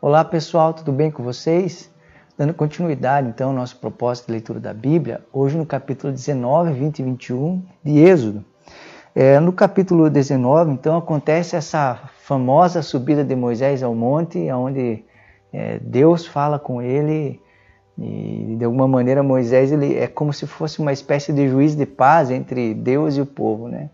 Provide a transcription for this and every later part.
Olá pessoal, tudo bem com vocês? Dando continuidade então ao nosso propósito de leitura da Bíblia, hoje no capítulo 19, 20 e 21 de Êxodo. É, no capítulo 19, então, acontece essa famosa subida de Moisés ao monte, onde é, Deus fala com ele e de alguma maneira Moisés ele é como se fosse uma espécie de juiz de paz entre Deus e o povo, né?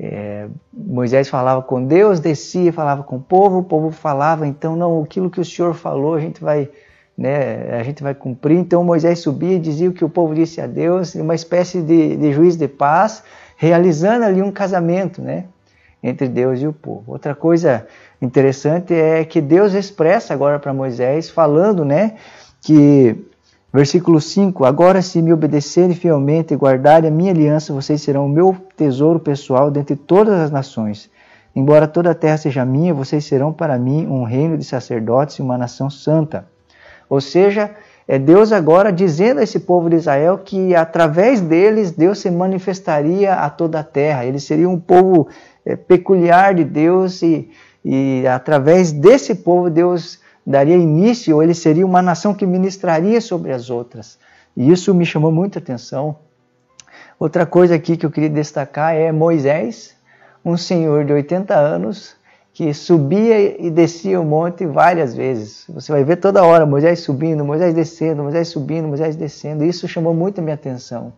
É, Moisés falava com Deus, descia, falava com o povo, o povo falava, então não, aquilo que o Senhor falou a gente vai, né, a gente vai cumprir. Então Moisés subia e dizia o que o povo disse a Deus, uma espécie de, de juiz de paz, realizando ali um casamento, né, entre Deus e o povo. Outra coisa interessante é que Deus expressa agora para Moisés, falando, né, que Versículo 5: Agora, se me obedecerem fielmente e guardarem a minha aliança, vocês serão o meu tesouro pessoal dentre todas as nações. Embora toda a terra seja minha, vocês serão para mim um reino de sacerdotes e uma nação santa. Ou seja, é Deus agora dizendo a esse povo de Israel que através deles Deus se manifestaria a toda a terra. Eles seriam um povo é, peculiar de Deus e, e através desse povo Deus daria início, ou ele seria uma nação que ministraria sobre as outras. E isso me chamou muita atenção. Outra coisa aqui que eu queria destacar é Moisés, um senhor de 80 anos, que subia e descia o monte várias vezes. Você vai ver toda hora Moisés subindo, Moisés descendo, Moisés subindo, Moisés descendo. Isso chamou muito a minha atenção.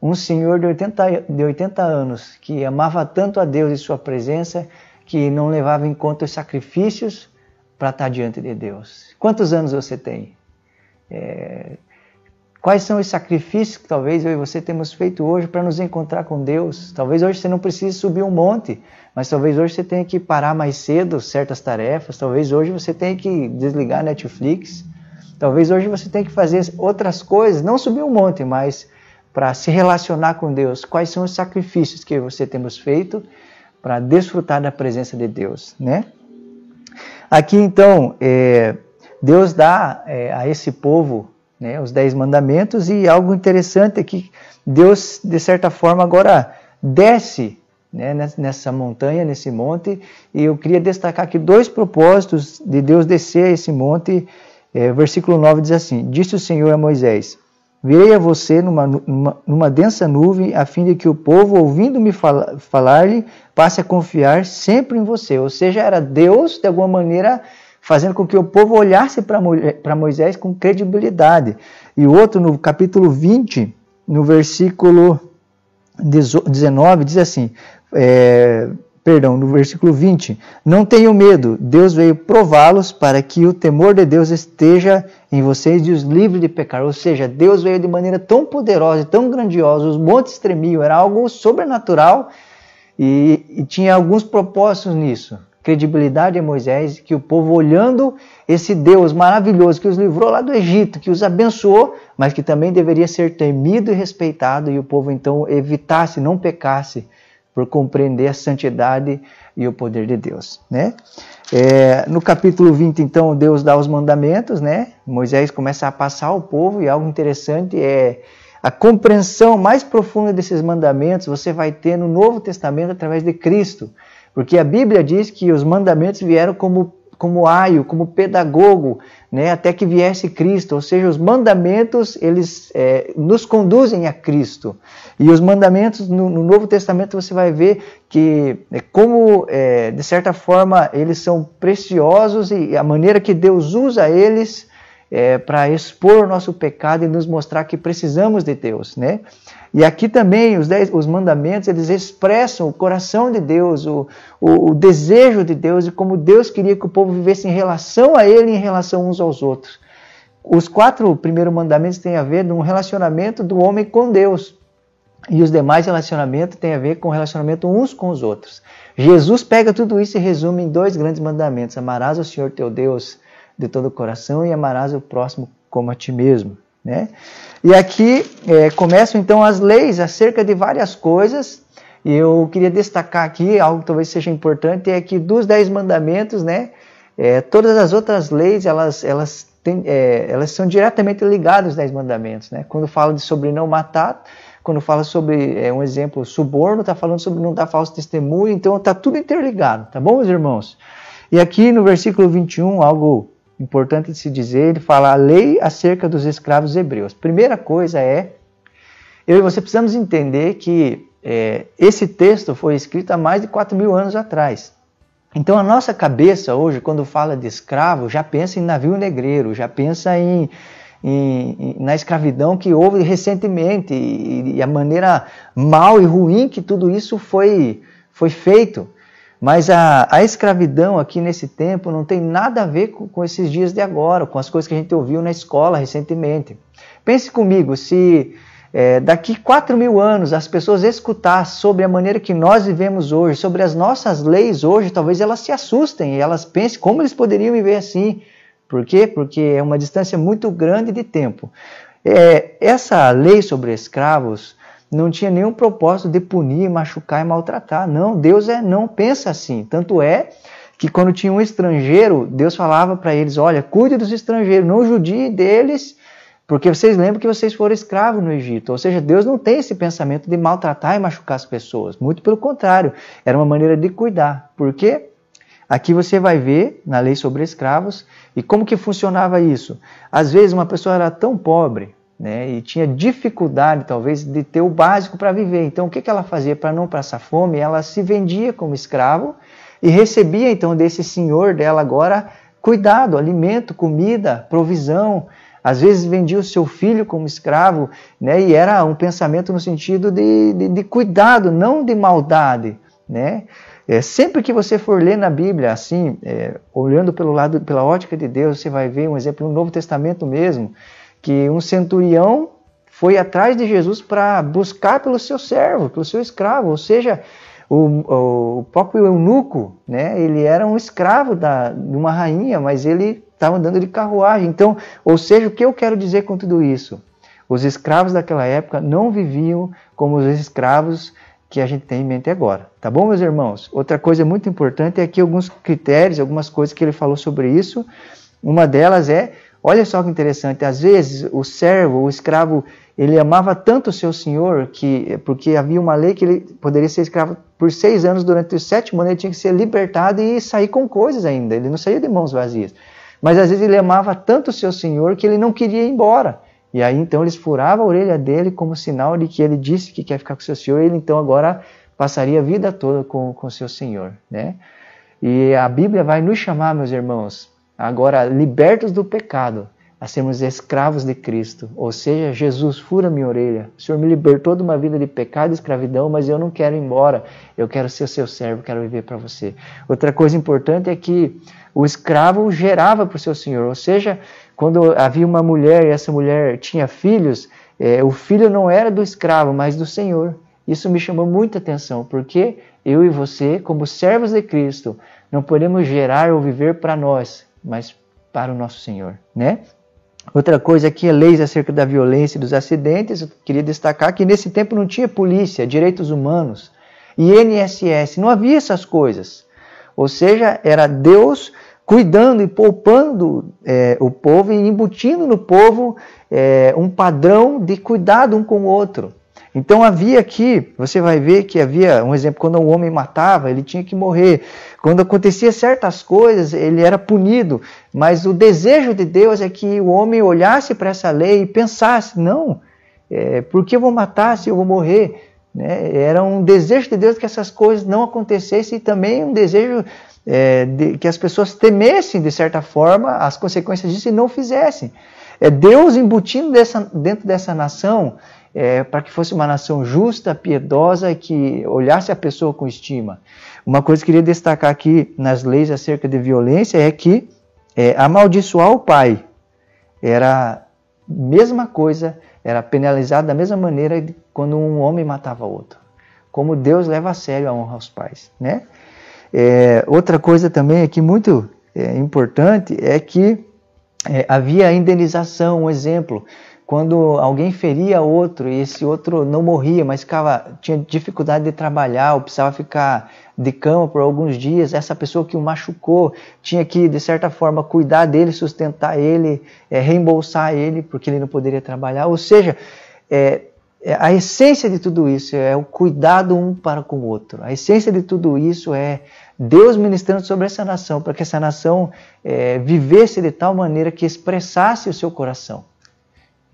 Um senhor de 80, de 80 anos que amava tanto a Deus e sua presença que não levava em conta os sacrifícios para estar diante de Deus. Quantos anos você tem? É, quais são os sacrifícios que talvez eu e você temos feito hoje para nos encontrar com Deus? Talvez hoje você não precise subir um monte, mas talvez hoje você tenha que parar mais cedo certas tarefas, talvez hoje você tenha que desligar Netflix, talvez hoje você tenha que fazer outras coisas, não subir um monte, mas para se relacionar com Deus. Quais são os sacrifícios que você temos feito para desfrutar da presença de Deus, né? Aqui então, é, Deus dá é, a esse povo né, os dez mandamentos e algo interessante é que Deus, de certa forma, agora desce né, nessa montanha, nesse monte, e eu queria destacar aqui dois propósitos de Deus descer a esse monte. É, versículo 9 diz assim: Disse o Senhor a Moisés: Virei a você numa, numa, numa, densa nuvem, a fim de que o povo, ouvindo-me falar-lhe, passe a confiar sempre em você. Ou seja, era Deus, de alguma maneira, fazendo com que o povo olhasse para Moisés com credibilidade. E outro, no capítulo 20, no versículo 19, diz assim: é, perdão, no versículo 20, não tenham medo, Deus veio prová-los para que o temor de Deus esteja em vocês e os livre de pecar. Ou seja, Deus veio de maneira tão poderosa e tão grandiosa, os montes tremiam, era algo sobrenatural e, e tinha alguns propósitos nisso. Credibilidade a Moisés, que o povo olhando esse Deus maravilhoso que os livrou lá do Egito, que os abençoou, mas que também deveria ser temido e respeitado, e o povo então evitasse, não pecasse por compreender a santidade e o poder de Deus, né? É, no capítulo 20, então, Deus dá os mandamentos, né? Moisés começa a passar ao povo e algo interessante é a compreensão mais profunda desses mandamentos você vai ter no Novo Testamento através de Cristo, porque a Bíblia diz que os mandamentos vieram como como aio, como pedagogo, né, até que viesse Cristo. Ou seja, os mandamentos eles é, nos conduzem a Cristo. E os mandamentos no, no Novo Testamento você vai ver que é, como é, de certa forma eles são preciosos e a maneira que Deus usa eles é, para expor o nosso pecado e nos mostrar que precisamos de Deus, né? E aqui também os, dez, os mandamentos eles expressam o coração de Deus, o, o, o, desejo de Deus e como Deus queria que o povo vivesse em relação a Ele, em relação uns aos outros. Os quatro primeiros mandamentos têm a ver com um relacionamento do homem com Deus. E os demais relacionamentos têm a ver com o relacionamento uns com os outros. Jesus pega tudo isso e resume em dois grandes mandamentos: amarás o Senhor teu Deus de todo o coração e amarás o próximo como a ti mesmo. Né? E aqui é, começam então as leis acerca de várias coisas. E eu queria destacar aqui algo que talvez seja importante é que dos dez mandamentos, né, é, todas as outras leis elas elas têm, é, elas são diretamente ligadas aos dez mandamentos, né? Quando fala de sobre não matar, quando fala sobre é, um exemplo suborno, está falando sobre não dar falso testemunho, então está tudo interligado, tá bom, meus irmãos? E aqui no versículo 21, algo importante de se dizer, ele fala a lei acerca dos escravos hebreus. Primeira coisa é, eu e você precisamos entender que é, esse texto foi escrito há mais de 4 mil anos atrás. Então a nossa cabeça hoje, quando fala de escravo, já pensa em navio negreiro, já pensa em, em, na escravidão que houve recentemente e, e, a maneira mal e ruim que tudo isso foi, foi feito. Mas a, a escravidão aqui nesse tempo não tem nada a ver com, com esses dias de agora, com as coisas que a gente ouviu na escola recentemente. Pense comigo, se é, daqui 4 mil anos as pessoas escutar sobre a maneira que nós vivemos hoje, sobre as nossas leis hoje, talvez elas se assustem e elas pensem como eles poderiam viver assim. Por quê? Porque é uma distância muito grande de tempo. É, essa lei sobre escravos não tinha nenhum propósito de punir, machucar e maltratar. Não, Deus é, não pensa assim. Tanto é que quando tinha um estrangeiro, Deus falava para eles: olha, cuide dos estrangeiros, não judie deles porque vocês lembram que vocês foram escravos no Egito. Ou seja, Deus não tem esse pensamento de maltratar e machucar as pessoas. Muito pelo contrário, era uma maneira de cuidar. Por quê? Aqui você vai ver na lei sobre escravos e como que funcionava isso. Às vezes uma pessoa era tão pobre né, e tinha dificuldade talvez de ter o básico para viver. Então o que, que ela fazia para não passar fome? Ela se vendia como escravo e recebia então desse senhor dela agora cuidado, alimento, comida, provisão. Às vezes vendia o seu filho como escravo, né? e era um pensamento no sentido de, de, de cuidado, não de maldade. Né? É, sempre que você for ler na Bíblia, assim, é, olhando pelo lado, pela ótica de Deus, você vai ver um exemplo no Novo Testamento mesmo, que um centurião foi atrás de Jesus para buscar pelo seu servo, pelo seu escravo, ou seja, o, o próprio eunuco, né, ele era um escravo da, de uma rainha, mas ele estava andando de carruagem. Então, ou seja, o que eu quero dizer com tudo isso? Os escravos daquela época não viviam como os escravos que a gente tem em mente agora. Tá bom, meus irmãos? Outra coisa muito importante é aqui alguns critérios, algumas coisas que ele falou sobre isso. Uma delas é, olha só que interessante, às vezes o servo, o escravo, ele amava tanto o seu senhor que, porque havia uma lei que ele poderia ser escravo por seis anos, durante os sete anos ele tinha que ser libertado e sair com coisas ainda. Ele não saía de mãos vazias. Mas às vezes ele amava tanto o seu senhor que ele não queria ir embora. E aí então eles furavam a orelha dele como sinal de que ele disse que quer ficar com o seu senhor, e ele então agora passaria a vida toda com o seu senhor. Né? E a Bíblia vai nos chamar, meus irmãos, agora libertos do pecado, a sermos escravos de Cristo. Ou seja, Jesus fura minha orelha. O Senhor me libertou de uma vida de pecado e escravidão, mas eu não quero ir embora. Eu quero ser seu servo, quero viver para você. Outra coisa importante é que o escravo gerava para o seu senhor. Ou seja, quando havia uma mulher e essa mulher tinha filhos, é, o filho não era do escravo, mas do senhor. Isso me chamou muita atenção, porque eu e você, como servos de Cristo, não podemos gerar ou viver para nós, mas para o nosso Senhor, né? Outra coisa aqui é leis acerca da violência e dos acidentes. Eu queria destacar que nesse tempo não tinha polícia, direitos humanos INSS, não havia essas coisas. Ou seja, era Deus cuidando e poupando é, o povo e embutindo no povo é, um padrão de cuidado um com o outro. Então havia aqui, você vai ver que havia um exemplo, quando um homem matava, ele tinha que morrer. Quando acontecia certas coisas, ele era punido. Mas o desejo de Deus é que o homem olhasse para essa lei e pensasse: não, é, por que eu vou matar se eu vou morrer? Né? Era um desejo de Deus que essas coisas não acontecessem e também um desejo é, de, que as pessoas temessem, de certa forma, as consequências disso e não fizessem. É Deus embutindo dessa, dentro dessa nação é, para que fosse uma nação justa, piedosa, que olhasse a pessoa com estima. Uma coisa que eu queria destacar aqui nas leis acerca de violência é que é, amaldiçoar o pai era a mesma coisa, era penalizado da mesma maneira quando um homem matava outro. Como Deus leva a sério a honra aos pais, né? É, outra coisa também aqui muito é, importante é que é, havia indenização, um exemplo, quando alguém feria outro e esse outro não morria, mas ficava, tinha dificuldade de trabalhar ou precisava ficar de cama por alguns dias, essa pessoa que o machucou tinha que, de certa forma, cuidar dele, sustentar ele, é, reembolsar ele, porque ele não poderia trabalhar. Ou seja, é, a essência de tudo isso é o cuidado um para com o outro. A essência de tudo isso é Deus ministrando sobre essa nação, para que essa nação é, vivesse de tal maneira que expressasse o seu coração.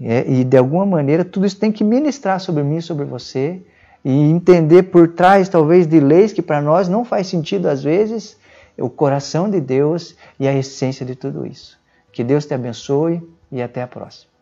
É, e de alguma maneira tudo isso tem que ministrar sobre mim, sobre você, e entender por trás talvez de leis que para nós não faz sentido às vezes, o coração de Deus e a essência de tudo isso. Que Deus te abençoe e até a próxima.